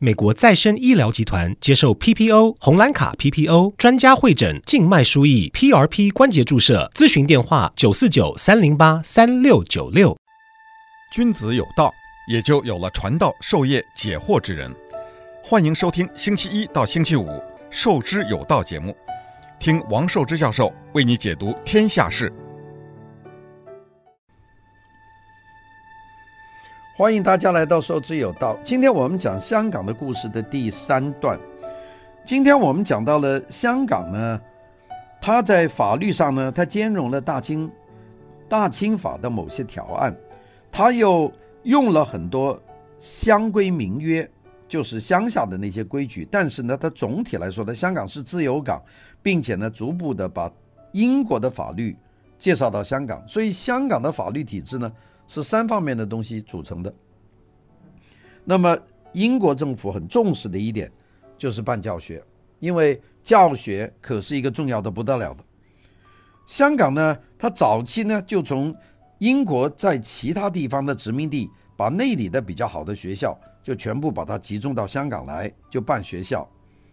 美国再生医疗集团接受 PPO 红蓝卡 PPO 专家会诊静脉输液 PRP 关节注射咨询电话九四九三零八三六九六。君子有道，也就有了传道授业解惑之人。欢迎收听星期一到星期五《授之有道》节目，听王寿之教授为你解读天下事。欢迎大家来到《受之有道》。今天我们讲香港的故事的第三段。今天我们讲到了香港呢，它在法律上呢，它兼容了大清大清法的某些条案，它又用了很多乡规民约，就是乡下的那些规矩。但是呢，它总体来说呢，香港是自由港，并且呢，逐步的把英国的法律介绍到香港，所以香港的法律体制呢。是三方面的东西组成的。那么英国政府很重视的一点就是办教学，因为教学可是一个重要的不得了的。香港呢，它早期呢就从英国在其他地方的殖民地，把那里的比较好的学校就全部把它集中到香港来，就办学校。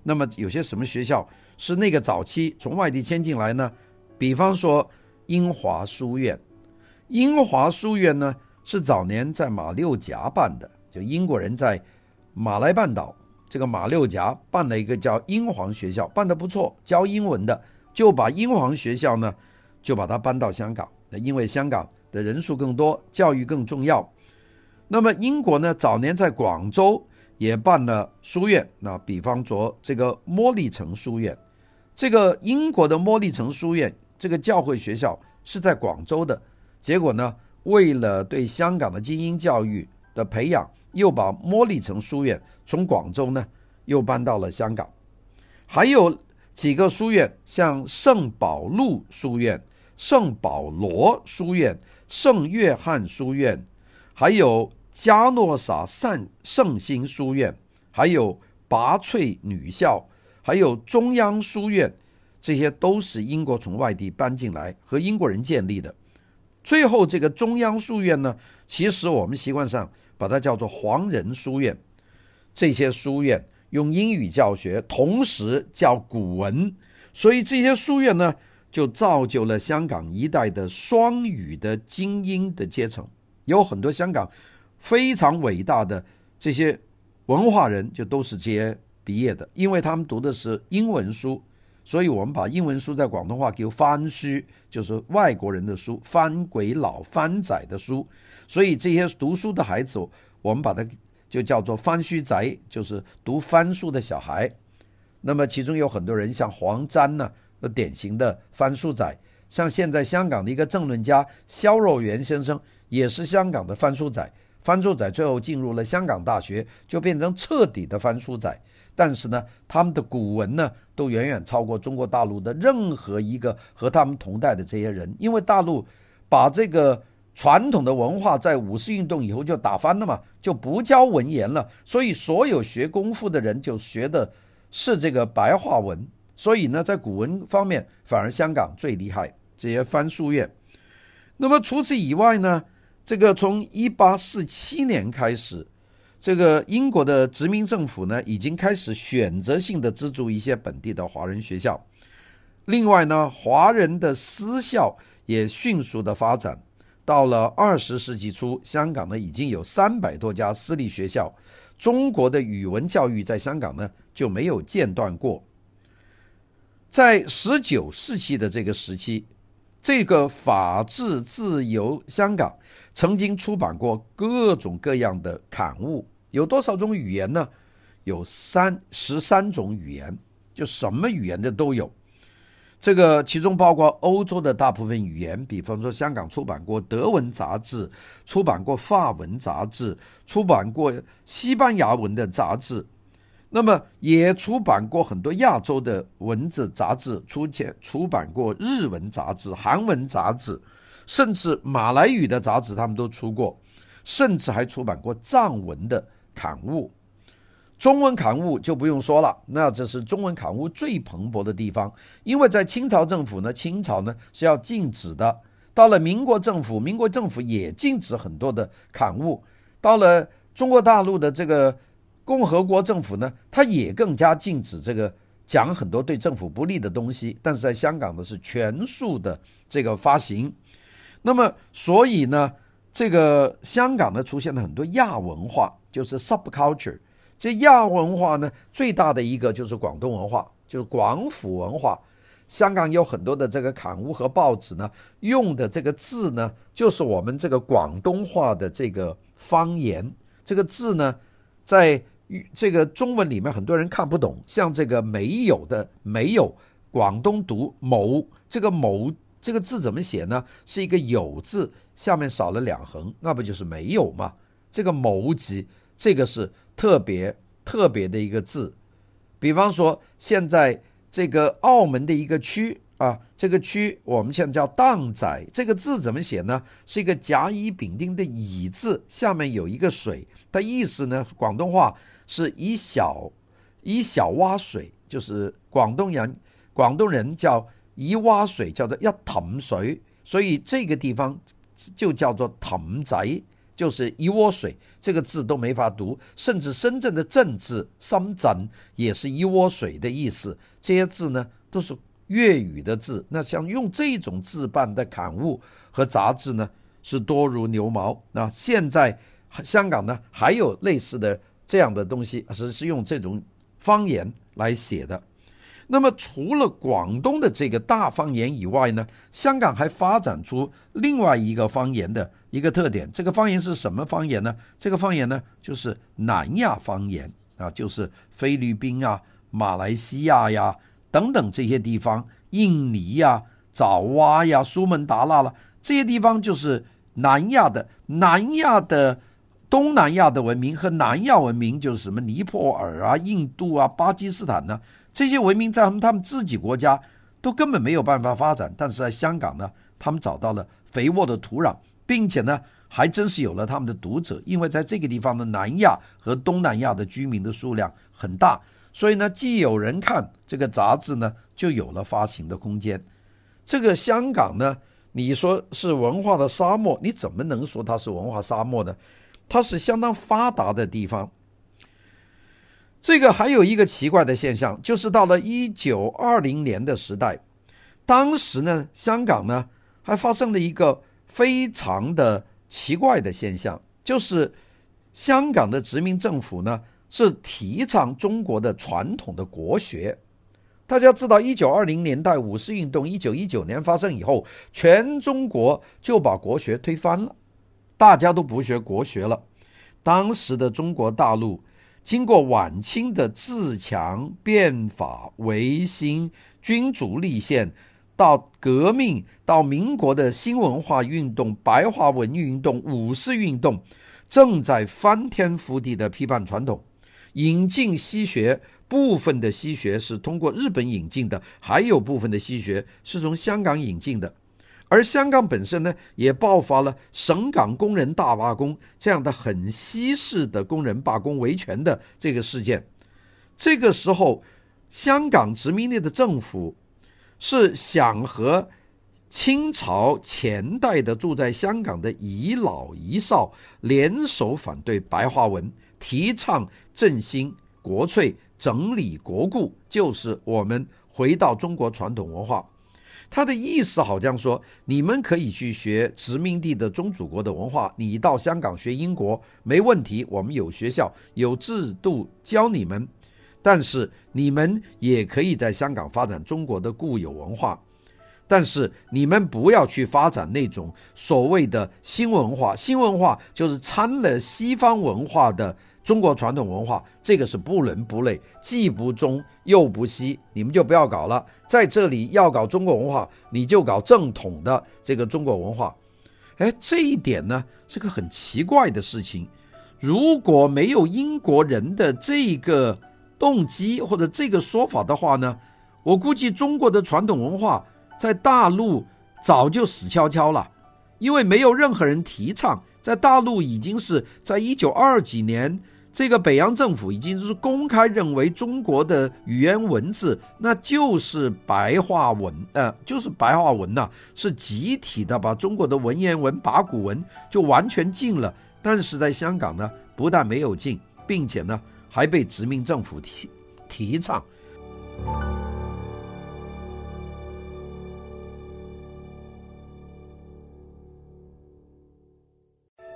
那么有些什么学校是那个早期从外地迁进来呢？比方说英华书院。英华书院呢，是早年在马六甲办的，就英国人在马来半岛这个马六甲办了一个叫英皇学校，办得不错，教英文的，就把英皇学校呢，就把它搬到香港。那因为香港的人数更多，教育更重要。那么英国呢，早年在广州也办了书院，那比方说这个摩利城书院，这个英国的摩利城书院这个教会学校是在广州的。结果呢，为了对香港的精英教育的培养，又把摩利城书院从广州呢又搬到了香港。还有几个书院，像圣保禄书院、圣保罗书院、圣约翰书院，还有加诺撒圣圣心书院，还有拔萃女校，还有中央书院，这些都是英国从外地搬进来和英国人建立的。最后，这个中央书院呢，其实我们习惯上把它叫做黄仁书院。这些书院用英语教学，同时教古文，所以这些书院呢，就造就了香港一代的双语的精英的阶层。有很多香港非常伟大的这些文化人，就都是这些毕业的，因为他们读的是英文书。所以我们把英文书在广东话叫翻书，就是外国人的书，翻鬼佬、翻仔的书。所以这些读书的孩子，我们把它就叫做翻书仔，就是读翻书的小孩。那么其中有很多人，像黄沾呢，典型的翻书仔。像现在香港的一个政论家萧若元先生，也是香港的翻书仔。翻书仔最后进入了香港大学，就变成彻底的翻书仔。但是呢，他们的古文呢，都远远超过中国大陆的任何一个和他们同代的这些人，因为大陆把这个传统的文化在五四运动以后就打翻了嘛，就不教文言了，所以所有学功夫的人就学的是这个白话文，所以呢，在古文方面反而香港最厉害，这些番书院。那么除此以外呢，这个从一八四七年开始。这个英国的殖民政府呢，已经开始选择性的资助一些本地的华人学校。另外呢，华人的私校也迅速的发展。到了二十世纪初，香港呢已经有三百多家私立学校。中国的语文教育在香港呢就没有间断过。在十九世纪的这个时期，这个法治自由香港曾经出版过各种各样的刊物。有多少种语言呢？有三十三种语言，就什么语言的都有。这个其中包括欧洲的大部分语言，比方说香港出版过德文杂志，出版过法文杂志，出版过西班牙文的杂志，那么也出版过很多亚洲的文字杂志，出前出版过日文杂志、韩文杂志，甚至马来语的杂志他们都出过，甚至还出版过藏文的。刊物，中文刊物就不用说了，那这是中文刊物最蓬勃的地方。因为在清朝政府呢，清朝呢是要禁止的。到了民国政府，民国政府也禁止很多的刊物。到了中国大陆的这个共和国政府呢，它也更加禁止这个讲很多对政府不利的东西。但是在香港呢，是全数的这个发行。那么，所以呢，这个香港呢，出现了很多亚文化，就是 subculture。这亚文化呢，最大的一个就是广东文化，就是广府文化。香港有很多的这个刊物和报纸呢，用的这个字呢，就是我们这个广东话的这个方言。这个字呢，在这个中文里面很多人看不懂，像这个没有的没有，广东读某，这个某这个字怎么写呢？是一个有字，下面少了两横，那不就是没有吗？这个某字，这个是特别特别的一个字。比方说现在。这个澳门的一个区啊，这个区我们现在叫荡仔，这个字怎么写呢？是一个甲乙丙丁的乙字，下面有一个水，它意思呢，广东话是以小以小挖水，就是广东人广东人叫一挖水叫做一氹水，所以这个地方就叫做氹仔。就是一窝水，这个字都没法读，甚至深圳的圳字“深圳”也是一窝水的意思。这些字呢都是粤语的字。那像用这种字办的刊物和杂志呢，是多如牛毛。那现在香港呢还有类似的这样的东西，是是用这种方言来写的。那么除了广东的这个大方言以外呢，香港还发展出另外一个方言的。一个特点，这个方言是什么方言呢？这个方言呢，就是南亚方言啊，就是菲律宾啊、马来西亚呀等等这些地方，印尼呀、爪哇呀、苏门答腊了这些地方，就是南亚的。南亚的东南亚的文明和南亚文明，就是什么尼泊尔啊、印度啊、巴基斯坦呢，这些文明在他们他们自己国家都根本没有办法发展，但是在香港呢，他们找到了肥沃的土壤。并且呢，还真是有了他们的读者，因为在这个地方的南亚和东南亚的居民的数量很大，所以呢，既有人看这个杂志呢，就有了发行的空间。这个香港呢，你说是文化的沙漠，你怎么能说它是文化沙漠呢？它是相当发达的地方。这个还有一个奇怪的现象，就是到了一九二零年的时代，当时呢，香港呢还发生了一个。非常的奇怪的现象，就是香港的殖民政府呢是提倡中国的传统的国学。大家知道，一九二零年代五四运动一九一九年发生以后，全中国就把国学推翻了，大家都不学国学了。当时的中国大陆经过晚清的自强、变法、维新、君主立宪。到革命，到民国的新文化运动、白话文运动、五四运动，正在翻天覆地的批判传统，引进西学。部分的西学是通过日本引进的，还有部分的西学是从香港引进的。而香港本身呢，也爆发了省港工人大罢工这样的很西式的工人罢工维权的这个事件。这个时候，香港殖民地的政府。是想和清朝前代的住在香港的遗老遗少联手反对白话文，提倡振兴国粹、整理国故，就是我们回到中国传统文化。他的意思好像说，你们可以去学殖民地的宗主国的文化，你到香港学英国没问题，我们有学校有制度教你们。但是你们也可以在香港发展中国的固有文化，但是你们不要去发展那种所谓的新文化。新文化就是掺了西方文化的中国传统文化，这个是不伦不类，既不中又不西，你们就不要搞了。在这里要搞中国文化，你就搞正统的这个中国文化。哎，这一点呢是个很奇怪的事情。如果没有英国人的这个。动机或者这个说法的话呢，我估计中国的传统文化在大陆早就死翘翘了，因为没有任何人提倡。在大陆已经是在一九二几年，这个北洋政府已经是公开认为中国的语言文字那就是白话文，呃，就是白话文呐，是集体的把中国的文言文、八股文就完全禁了。但是在香港呢，不但没有禁，并且呢。还被殖民政府提提倡。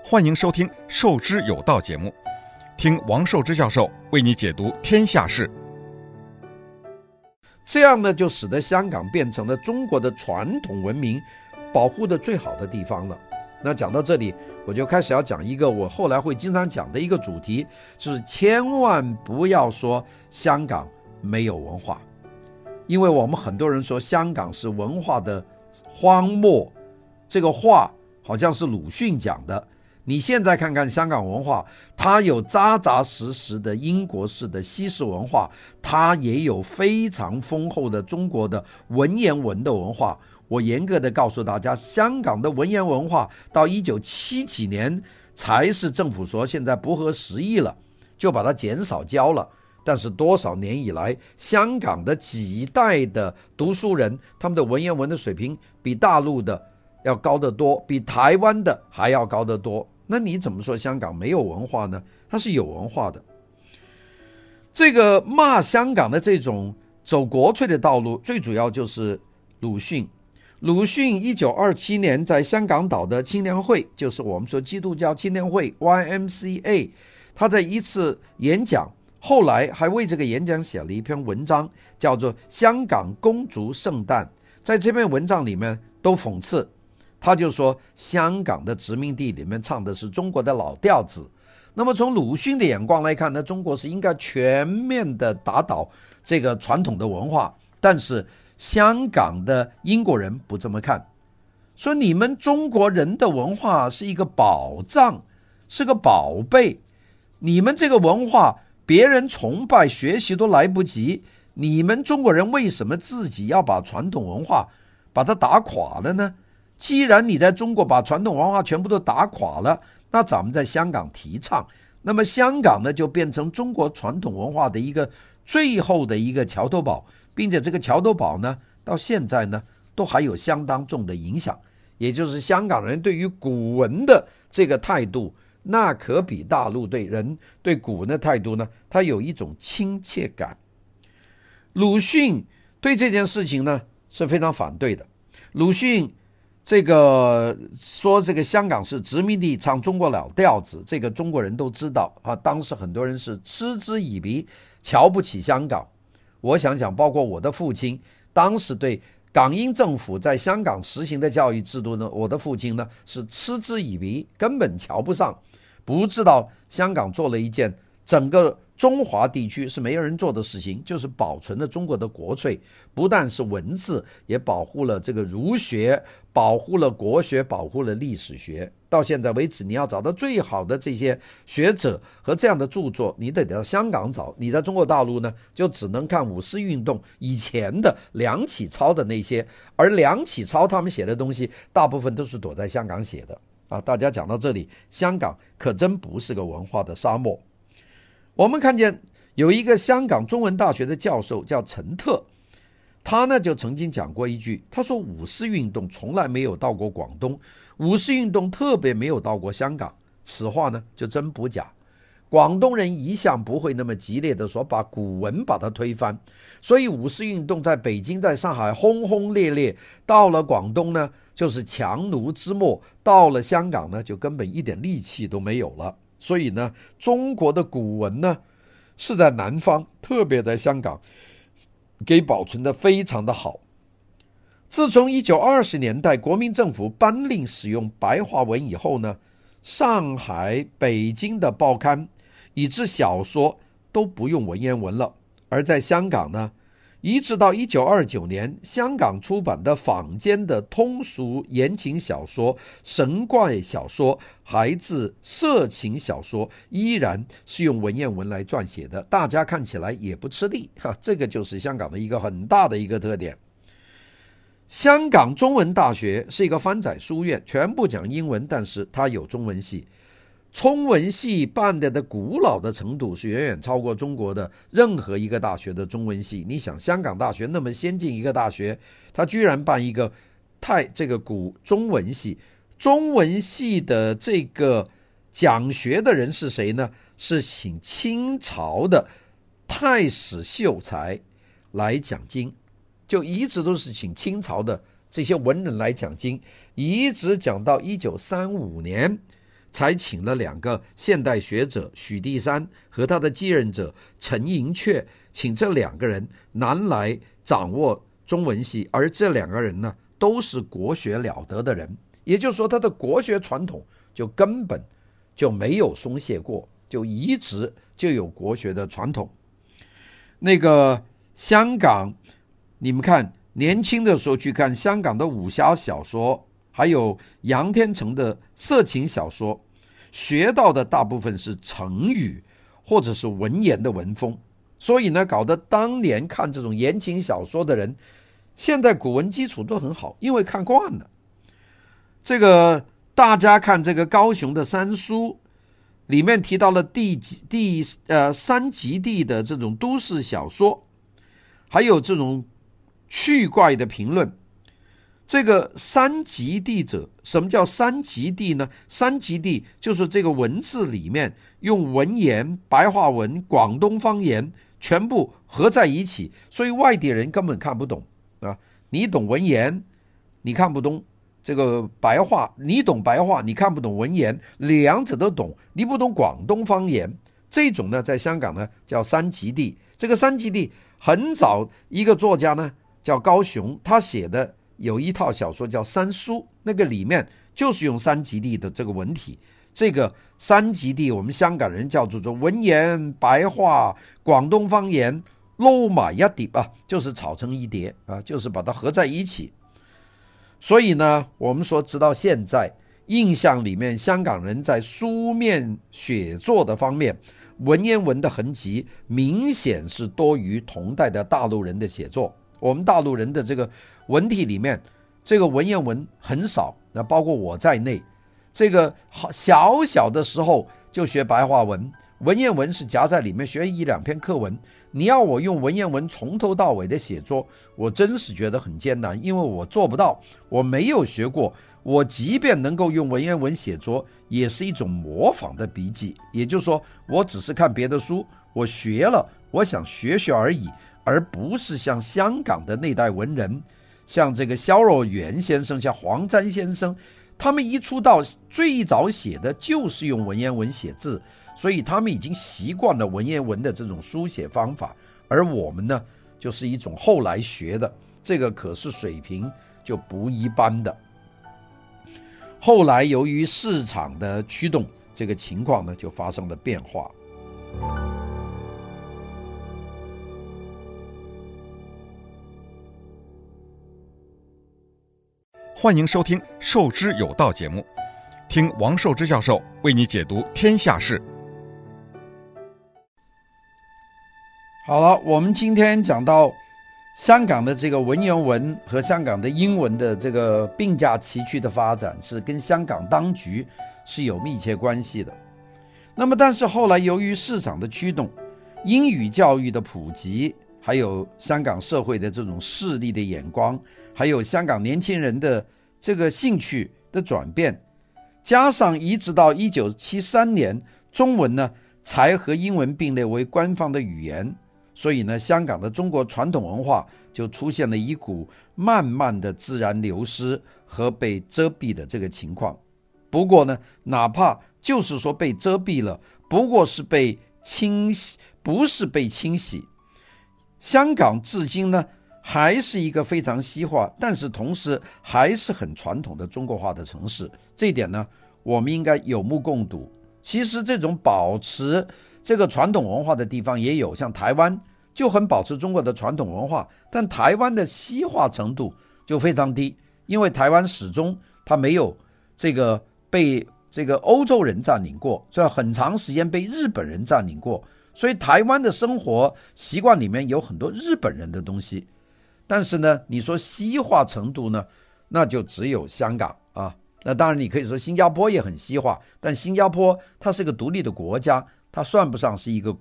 欢迎收听《授之有道》节目，听王寿之教授为你解读天下事。这样呢，就使得香港变成了中国的传统文明保护的最好的地方了。那讲到这里，我就开始要讲一个我后来会经常讲的一个主题，就是千万不要说香港没有文化，因为我们很多人说香港是文化的荒漠，这个话好像是鲁迅讲的。你现在看看香港文化，它有扎扎实实的英国式的西式文化，它也有非常丰厚的中国的文言文的文化。我严格的告诉大家，香港的文言文化到一九七几年才是政府说现在不合时宜了，就把它减少教了。但是多少年以来，香港的几代的读书人，他们的文言文的水平比大陆的要高得多，比台湾的还要高得多。那你怎么说香港没有文化呢？它是有文化的。这个骂香港的这种走国粹的道路，最主要就是鲁迅。鲁迅一九二七年在香港岛的青年会，就是我们说基督教青年会 （YMCA），他在一次演讲，后来还为这个演讲写了一篇文章，叫做《香港公主圣诞》。在这篇文章里面都讽刺，他就说香港的殖民地里面唱的是中国的老调子。那么从鲁迅的眼光来看呢，中国是应该全面的打倒这个传统的文化，但是。香港的英国人不这么看，说你们中国人的文化是一个宝藏，是个宝贝，你们这个文化别人崇拜学习都来不及，你们中国人为什么自己要把传统文化把它打垮了呢？既然你在中国把传统文化全部都打垮了，那咱们在香港提倡，那么香港呢就变成中国传统文化的一个最后的一个桥头堡。并且这个桥头堡呢，到现在呢，都还有相当重的影响。也就是香港人对于古文的这个态度，那可比大陆对人对古文的态度呢，他有一种亲切感。鲁迅对这件事情呢是非常反对的。鲁迅这个说这个香港是殖民地，唱中国老调子，这个中国人都知道啊。当时很多人是嗤之以鼻，瞧不起香港。我想想，包括我的父亲，当时对港英政府在香港实行的教育制度呢，我的父亲呢是嗤之以鼻，根本瞧不上，不知道香港做了一件整个。中华地区是没有人做的事情，就是保存了中国的国粹，不但是文字，也保护了这个儒学，保护了国学，保护了历史学。到现在为止，你要找到最好的这些学者和这样的著作，你得到香港找。你在中国大陆呢，就只能看五四运动以前的梁启超的那些，而梁启超他们写的东西，大部分都是躲在香港写的啊。大家讲到这里，香港可真不是个文化的沙漠。我们看见有一个香港中文大学的教授叫陈特，他呢就曾经讲过一句，他说五四运动从来没有到过广东，五四运动特别没有到过香港，此话呢就真不假。广东人一向不会那么激烈的说把古文把它推翻，所以五四运动在北京、在上海轰轰烈烈，到了广东呢就是强弩之末，到了香港呢就根本一点力气都没有了。所以呢，中国的古文呢，是在南方，特别在香港，给保存的非常的好。自从一九二十年代国民政府颁令使用白话文以后呢，上海、北京的报刊以至小说都不用文言文了，而在香港呢。一直到一九二九年，香港出版的坊间的通俗言情小说、神怪小说、孩子色情小说，依然是用文言文来撰写的，大家看起来也不吃力哈。这个就是香港的一个很大的一个特点。香港中文大学是一个翻载书院，全部讲英文，但是它有中文系。中文系办的的古老的程度是远远超过中国的任何一个大学的中文系。你想，香港大学那么先进一个大学，它居然办一个太这个古中文系，中文系的这个讲学的人是谁呢？是请清朝的太史秀才来讲经，就一直都是请清朝的这些文人来讲经，一直讲到一九三五年，才请了两个现代学者许地山和他的继任者陈寅恪，请这两个人南来掌握中文系，而这两个人呢，都是国学了得的人，也就是说，他的国学传统就根本就没有松懈过，就一直就有国学的传统。那个香港，你们看，年轻的时候去看香港的武侠小说，还有杨天成的色情小说。学到的大部分是成语或者是文言的文风，所以呢，搞得当年看这种言情小说的人，现在古文基础都很好，因为看惯了。这个大家看这个高雄的三书，里面提到了第几第呃三极地的这种都市小说，还有这种趣怪的评论。这个三极地者，什么叫三极地呢？三极地就是这个文字里面用文言、白话文、广东方言全部合在一起，所以外地人根本看不懂啊！你懂文言，你看不懂这个白话；你懂白话，你看不懂文言，两者都懂，你不懂广东方言。这种呢，在香港呢叫三极地。这个三极地很早一个作家呢叫高雄，他写的。有一套小说叫《三书》，那个里面就是用三极地的这个文体。这个三极地，我们香港人叫做做文言、白话、广东方言捞埋一碟啊，就是炒成一碟啊，就是把它合在一起。所以呢，我们说直到现在，印象里面香港人在书面写作的方面，文言文的痕迹明显是多于同代的大陆人的写作。我们大陆人的这个。文体里面，这个文言文很少，那包括我在内，这个好小小的时候就学白话文，文言文是夹在里面学一两篇课文。你要我用文言文从头到尾的写作，我真是觉得很艰难，因为我做不到，我没有学过。我即便能够用文言文写作，也是一种模仿的笔记，也就是说，我只是看别的书，我学了，我想学学而已，而不是像香港的那代文人。像这个萧若元先生，像黄沾先生，他们一出道最早写的就是用文言文写字，所以他们已经习惯了文言文的这种书写方法。而我们呢，就是一种后来学的，这个可是水平就不一般的。后来由于市场的驱动，这个情况呢就发生了变化。欢迎收听《授之有道》节目，听王寿之教授为你解读天下事。好了，我们今天讲到香港的这个文言文和香港的英文的这个并驾齐驱的发展，是跟香港当局是有密切关系的。那么，但是后来由于市场的驱动，英语教育的普及。还有香港社会的这种势力的眼光，还有香港年轻人的这个兴趣的转变，加上一直到一九七三年，中文呢才和英文并列为官方的语言，所以呢，香港的中国传统文化就出现了一股慢慢的自然流失和被遮蔽的这个情况。不过呢，哪怕就是说被遮蔽了，不过是被清洗，不是被清洗。香港至今呢，还是一个非常西化，但是同时还是很传统的中国化的城市。这一点呢，我们应该有目共睹。其实这种保持这个传统文化的地方也有，像台湾就很保持中国的传统文化，但台湾的西化程度就非常低，因为台湾始终它没有这个被这个欧洲人占领过，这很长时间被日本人占领过。所以台湾的生活习惯里面有很多日本人的东西，但是呢，你说西化程度呢，那就只有香港啊。那当然你可以说新加坡也很西化，但新加坡它是个独立的国家，它算不上是一个，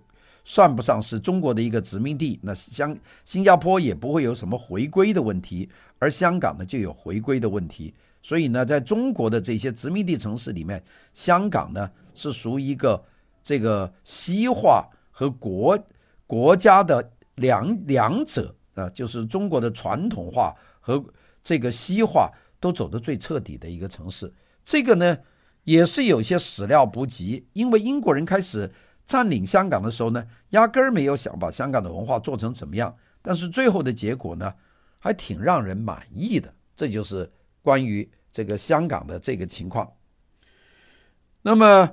算不上是中国的一个殖民地。那香新加坡也不会有什么回归的问题，而香港呢就有回归的问题。所以呢，在中国的这些殖民地城市里面，香港呢是属于一个这个西化和国国家的两两者啊，就是中国的传统化和这个西化都走得最彻底的一个城市。这个呢，也是有些始料不及，因为英国人开始占领香港的时候呢，压根儿没有想把香港的文化做成怎么样，但是最后的结果呢，还挺让人满意的。这就是。关于这个香港的这个情况，那么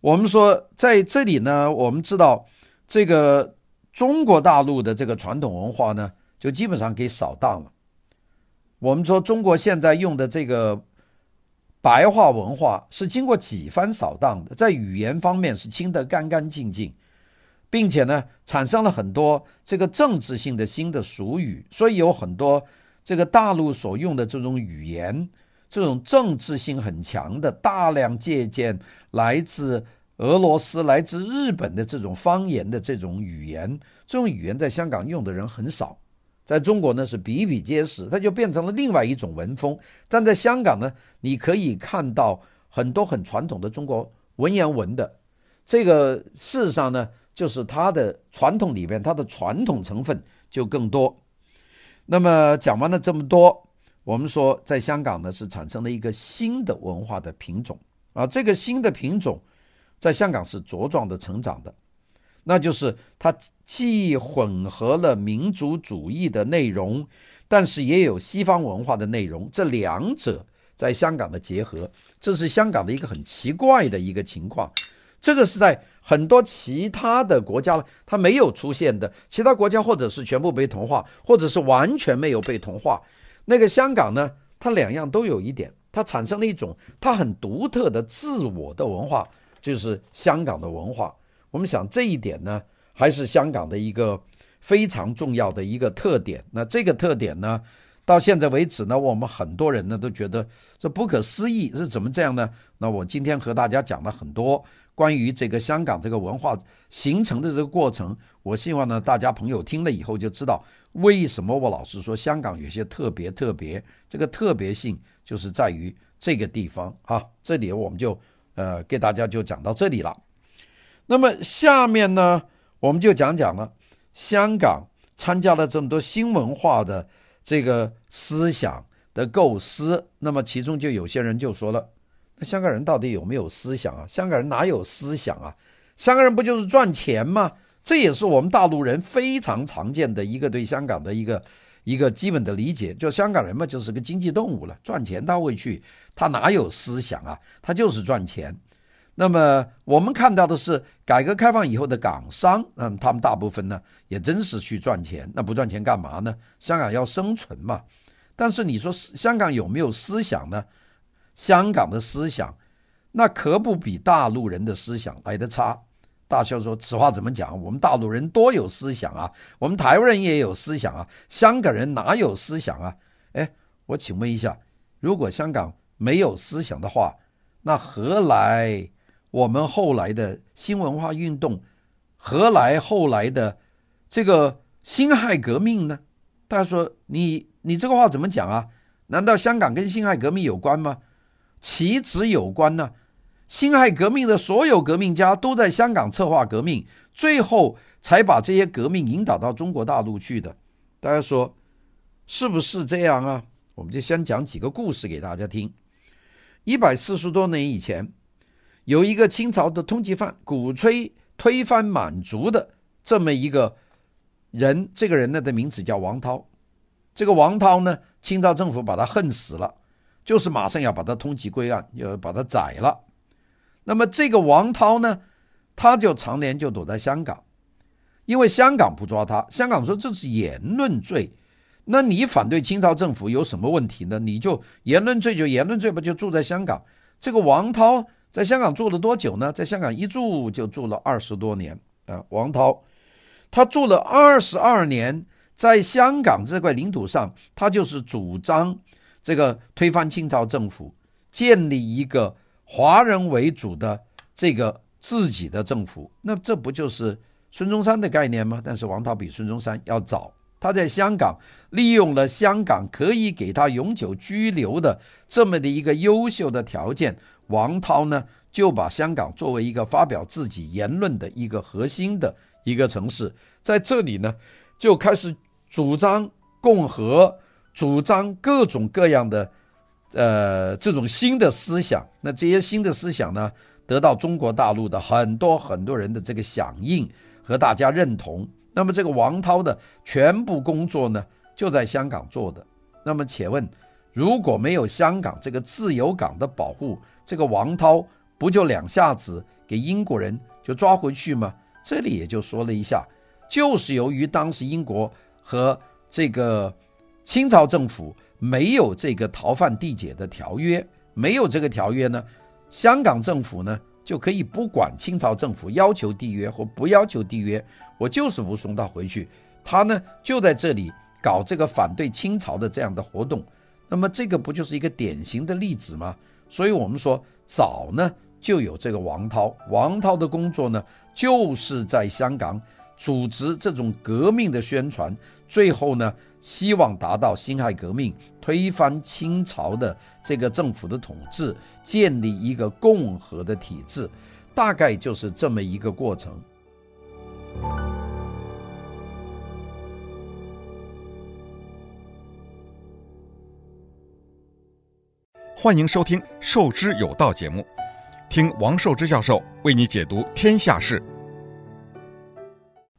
我们说在这里呢，我们知道这个中国大陆的这个传统文化呢，就基本上给扫荡了。我们说中国现在用的这个白话文化是经过几番扫荡的，在语言方面是清得干干净净，并且呢，产生了很多这个政治性的新的俗语，所以有很多。这个大陆所用的这种语言，这种政治性很强的，大量借鉴来自俄罗斯、来自日本的这种方言的这种语言，这种语言在香港用的人很少，在中国呢是比比皆是，它就变成了另外一种文风。但在香港呢，你可以看到很多很传统的中国文言文的，这个事实上呢，就是它的传统里边，它的传统成分就更多。那么讲完了这么多，我们说在香港呢是产生了一个新的文化的品种啊，这个新的品种在香港是茁壮的成长的，那就是它既混合了民族主义的内容，但是也有西方文化的内容，这两者在香港的结合，这是香港的一个很奇怪的一个情况。这个是在很多其他的国家它没有出现的，其他国家或者是全部被同化，或者是完全没有被同化。那个香港呢，它两样都有一点，它产生了一种它很独特的自我的文化，就是香港的文化。我们想这一点呢，还是香港的一个非常重要的一个特点。那这个特点呢，到现在为止呢，我们很多人呢都觉得这不可思议，是怎么这样呢？那我今天和大家讲了很多。关于这个香港这个文化形成的这个过程，我希望呢，大家朋友听了以后就知道为什么我老是说香港有些特别特别，这个特别性就是在于这个地方啊。这里我们就呃给大家就讲到这里了。那么下面呢，我们就讲讲了香港参加了这么多新文化的这个思想的构思，那么其中就有些人就说了。那香港人到底有没有思想啊？香港人哪有思想啊？香港人不就是赚钱吗？这也是我们大陆人非常常见的一个对香港的一个一个基本的理解，就香港人嘛，就是个经济动物了，赚钱他会去，他哪有思想啊？他就是赚钱。那么我们看到的是改革开放以后的港商，嗯，他们大部分呢也真是去赚钱，那不赚钱干嘛呢？香港要生存嘛。但是你说香港有没有思想呢？香港的思想，那可不比大陆人的思想来得差。大笑说：“此话怎么讲？我们大陆人多有思想啊，我们台湾人也有思想啊，香港人哪有思想啊？”哎，我请问一下，如果香港没有思想的话，那何来我们后来的新文化运动？何来后来的这个辛亥革命呢？大家说，你你这个话怎么讲啊？难道香港跟辛亥革命有关吗？岂止有关呢？辛亥革命的所有革命家都在香港策划革命，最后才把这些革命引导到中国大陆去的。大家说是不是这样啊？我们就先讲几个故事给大家听。一百四十多年以前，有一个清朝的通缉犯，鼓吹推翻满族的这么一个人。这个人呢的名字叫王韬。这个王韬呢，清朝政府把他恨死了。就是马上要把他通缉归案，要把他宰了。那么这个王涛呢，他就常年就躲在香港，因为香港不抓他，香港说这是言论罪。那你反对清朝政府有什么问题呢？你就言论罪就言论罪吧，就住在香港。这个王涛在香港住了多久呢？在香港一住就住了二十多年啊。王涛他住了二十二年，在香港这块领土上，他就是主张。这个推翻清朝政府，建立一个华人为主的这个自己的政府，那这不就是孙中山的概念吗？但是王韬比孙中山要早，他在香港利用了香港可以给他永久居留的这么的一个优秀的条件，王韬呢就把香港作为一个发表自己言论的一个核心的一个城市，在这里呢就开始主张共和，主张各种各样的呃这种新的思想。那这些新的思想呢，得到中国大陆的很多很多人的这个响应和大家认同。那么这个王韬的全部工作呢，就在香港做的。那么且问，如果没有香港这个自由港的保护，这个王韬不就两下子给英国人就抓回去吗？这里也就说了一下，就是由于当时英国和这个清朝政府没有这个逃犯缔解的条约，没有这个条约呢，香港政府呢，就可以不管清朝政府要求缔约或不要求缔约，我就是不送他回去。他呢就在这里搞这个反对清朝的这样的活动，那么这个不就是一个典型的例子吗？所以我们说早呢就有这个王韬，王韬的工作呢就是在香港组织这种革命的宣传，最后呢希望达到辛亥革命，推翻清朝的这个政府的统治。建立一个共和的体制，大概就是这么一个过程。欢迎收听《授之有道》节目，听王寿之教授为你解读天下事。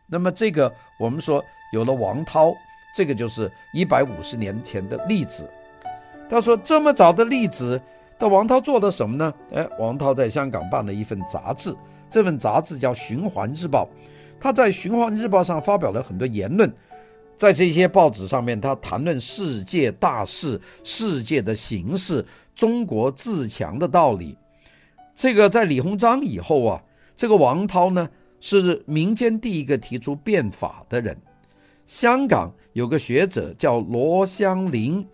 那么，这个我们说有了王韬，这个就是一百五十年前的例子。他说这么早的例子。那王韬做了什么呢？哎，王韬在香港办了一份杂志，这份杂志叫《循环日报》。他在《循环日报》上发表了很多言论，在这些报纸上面，他谈论世界大事、世界的形势、中国自强的道理。这个在李鸿章以后啊，这个王韬呢是民间第一个提出变法的人。香港有个学者叫罗香林。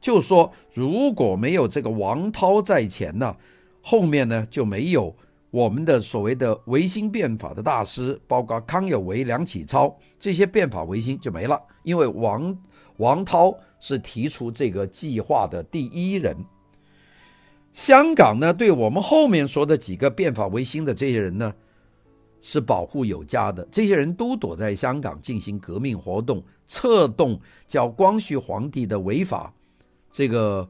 就说如果没有这个王韬在前呢，后面呢就没有我们的所谓的维新变法的大师，包括康有为、梁启超这些变法维新就没了，因为王王韬是提出这个计划的第一人。香港呢，对我们后面说的几个变法维新的这些人呢，是保护有加的，这些人都躲在香港进行革命活动，策动叫光绪皇帝的违法。这个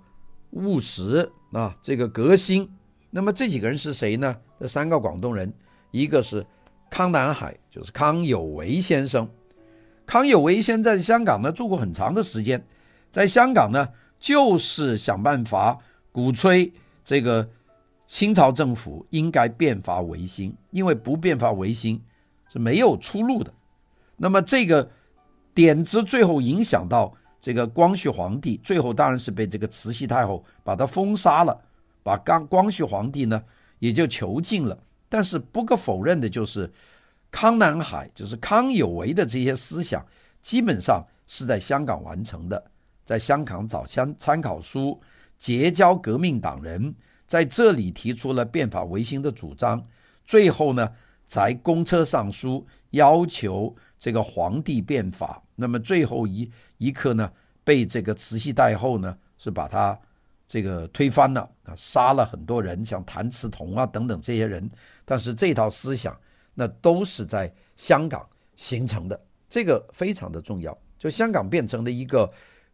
务实啊，这个革新，那么这几个人是谁呢？这三个广东人，一个是康南海，就是康有为先生。康有为先在香港呢住过很长的时间，在香港呢就是想办法鼓吹这个清朝政府应该变法维新，因为不变法维新是没有出路的。那么这个点子最后影响到。这个光绪皇帝最后当然是被这个慈禧太后把他封杀了，把刚光绪皇帝呢也就囚禁了。但是不可否认的就是，康南海就是康有为的这些思想，基本上是在香港完成的，在香港找参参考书，结交革命党人，在这里提出了变法维新的主张，最后呢才公车上书要求这个皇帝变法。那么最后一一刻呢，被这个慈禧太后呢是把他这个推翻了啊，杀了很多人，像谭嗣同啊等等这些人。但是这套思想那都是在香港形成的，这个非常的重要。就香港变成了一个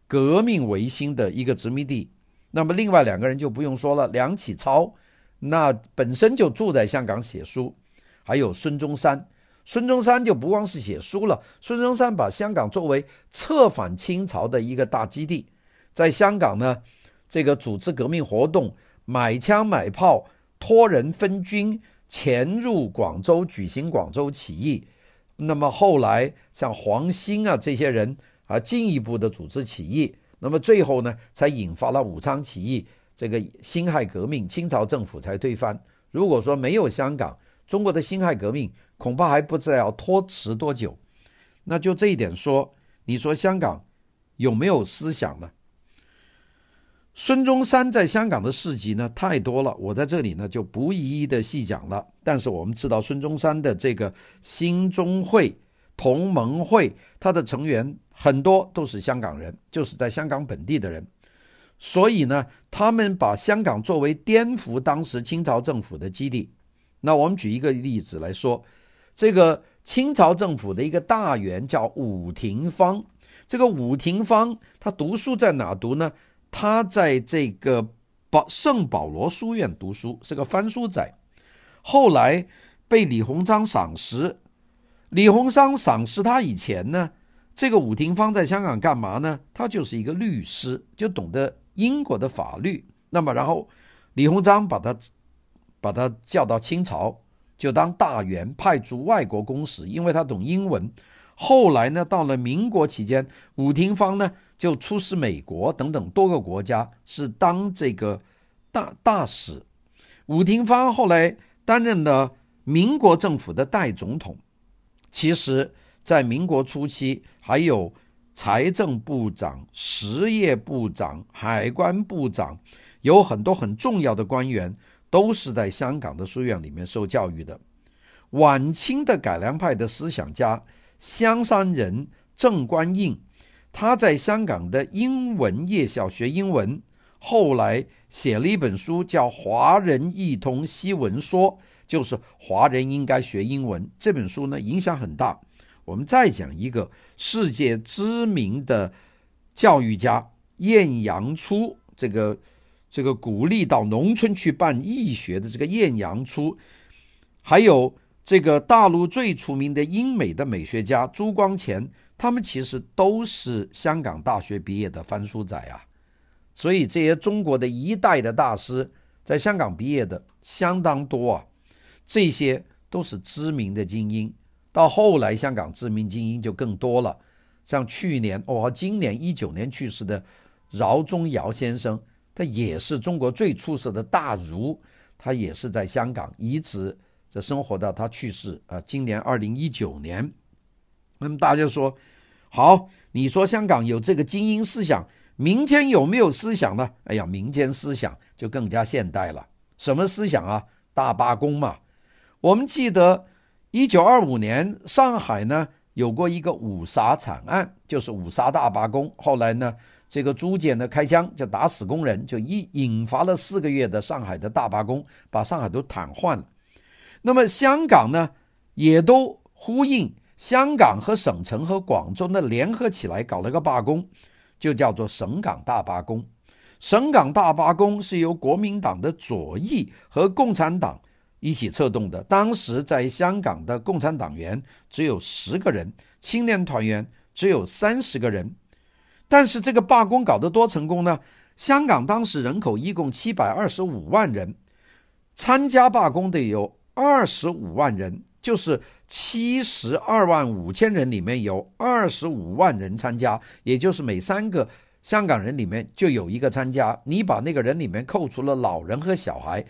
革命维新的一个殖民地。那么另外两个人就不用说了，梁启超那本身就住在香港写书，还有孙中山。孙中山就不光是写书了，孙中山把香港作为策反清朝的一个大基地，在香港呢，这个组织革命活动，买枪买炮，托人分军，潜入广州举行广州起义。那么后来像黄兴啊这些人啊，进一步的组织起义，那么最后呢，才引发了武昌起义，这个辛亥革命，清朝政府才推翻。如果说没有香港，中国的辛亥革命恐怕还不知道要拖迟多久，那就这一点说，你说香港有没有思想呢？孙中山在香港的事迹呢太多了，我在这里呢就不一一的细讲了。但是我们知道孙中山的这个兴中会，同盟会，他的成员很多都是香港人，就是在香港本地的人。所以呢，他们把香港作为颠覆当时清朝政府的基地。那我们举一个例子来说，这个清朝政府的一个大员叫伍廷芳。这个伍廷芳他读书在哪读呢？他在这个保圣保罗书院读书，是个翻书仔。后来被李鸿章赏识，李鸿章赏识他以前呢，这个伍廷芳在香港干嘛呢？他就是一个律师，就懂得。英国的法律，那么然后李鸿章把他把他叫到清朝，就当大员，派驻外国公使，因为他懂英文。后来呢，到了民国期间，伍廷芳呢就出使美国等等多个国家，是当这个大大使。伍廷芳后来担任了民国政府的代总统。其实，在民国初期还有。财政部长、实业部长、海关部长，有很多很重要的官员都是在香港的书院里面受教育的。晚清的改良派的思想家香山人郑观应，他在香港的英文夜校学英文，后来写了一本书叫《华人一通西文说》，就是华人应该学英文。这本书呢，影响很大。我们再讲一个世界知名的教育家晏阳初，这个这个鼓励到农村去办义学的这个晏阳初，还有这个大陆最出名的英美的美学家朱光潜，他们其实都是香港大学毕业的翻书仔啊。所以这些中国的一代的大师在香港毕业的相当多啊，这些都是知名的精英。到后来，香港知名精英就更多了，像去年哦，今年一九年去世的饶宗尧先生，他也是中国最出色的大儒，他也是在香港一直这生活到他去世啊，今年二零一九年。那么大家说，好，你说香港有这个精英思想，民间有没有思想呢？哎呀，民间思想就更加现代了，什么思想啊？大罢工嘛，我们记得。一九二五年，上海呢有过一个五卅惨案，就是五卅大罢工。后来呢，这个朱检呢开枪就打死工人，就一引发了四个月的上海的大罢工，把上海都瘫痪了。那么香港呢，也都呼应香港和省城和广州呢联合起来搞了个罢工，就叫做省港大罢工。省港大罢工是由国民党的左翼和共产党。一起策动的。当时在香港的共产党员只有十个人，青年团员只有三十个人。但是这个罢工搞得多成功呢？香港当时人口一共七百二十五万人，参加罢工的有二十五万人，就是七十二万五千人里面有二十五万人参加，也就是每三个香港人里面就有一个参加。你把那个人里面扣除了老人和小孩。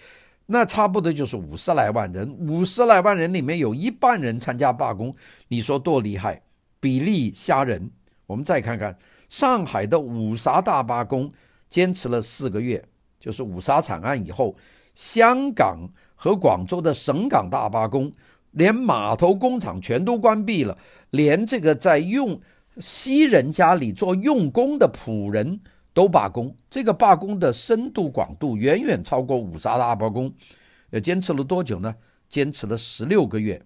那差不多就是五十来万人，五十来万人里面有一半人参加罢工，你说多厉害？比例吓人。我们再看看上海的五卅大罢工，坚持了四个月，就是五卅惨案以后，香港和广州的省港大罢工，连码头工厂全都关闭了，连这个在用西人家里做佣工的仆人。都罢工，这个罢工的深度广度远远超过五沙大罢工。呃，坚持了多久呢？坚持了十六个月，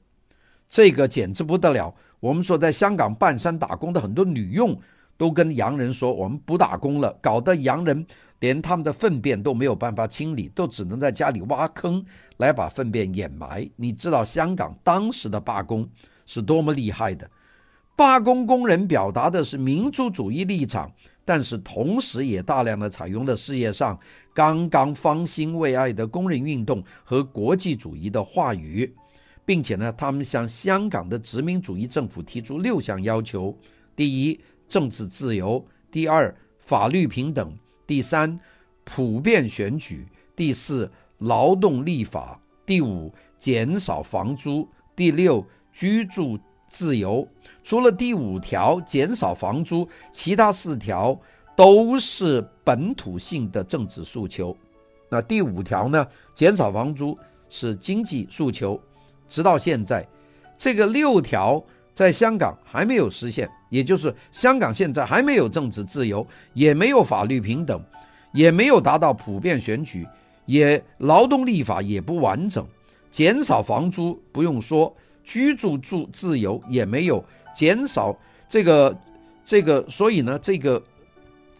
这个简直不得了。我们说，在香港半山打工的很多女佣都跟洋人说：“我们不打工了。”搞得洋人连他们的粪便都没有办法清理，都只能在家里挖坑来把粪便掩埋。你知道香港当时的罢工是多么厉害的？罢工工人表达的是民族主义立场。但是同时也大量的采用了世界上刚刚方兴未艾的工人运动和国际主义的话语，并且呢，他们向香港的殖民主义政府提出六项要求：第一，政治自由；第二，法律平等；第三，普遍选举；第四，劳动立法；第五，减少房租；第六，居住。自由，除了第五条减少房租，其他四条都是本土性的政治诉求。那第五条呢？减少房租是经济诉求，直到现在，这个六条在香港还没有实现，也就是香港现在还没有政治自由，也没有法律平等，也没有达到普遍选举，也劳动立法也不完整，减少房租不用说，居住住自由也没有减少，这个这个，所以呢，这个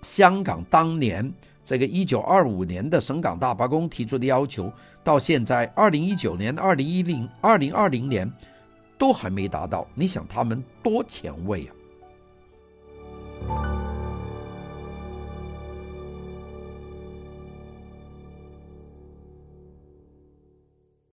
香港当年这个一九二五年的省港大罢工提出的要求，到现在二零一九年、二零一零、二零二零年。都还没达到，你想他们多前卫啊！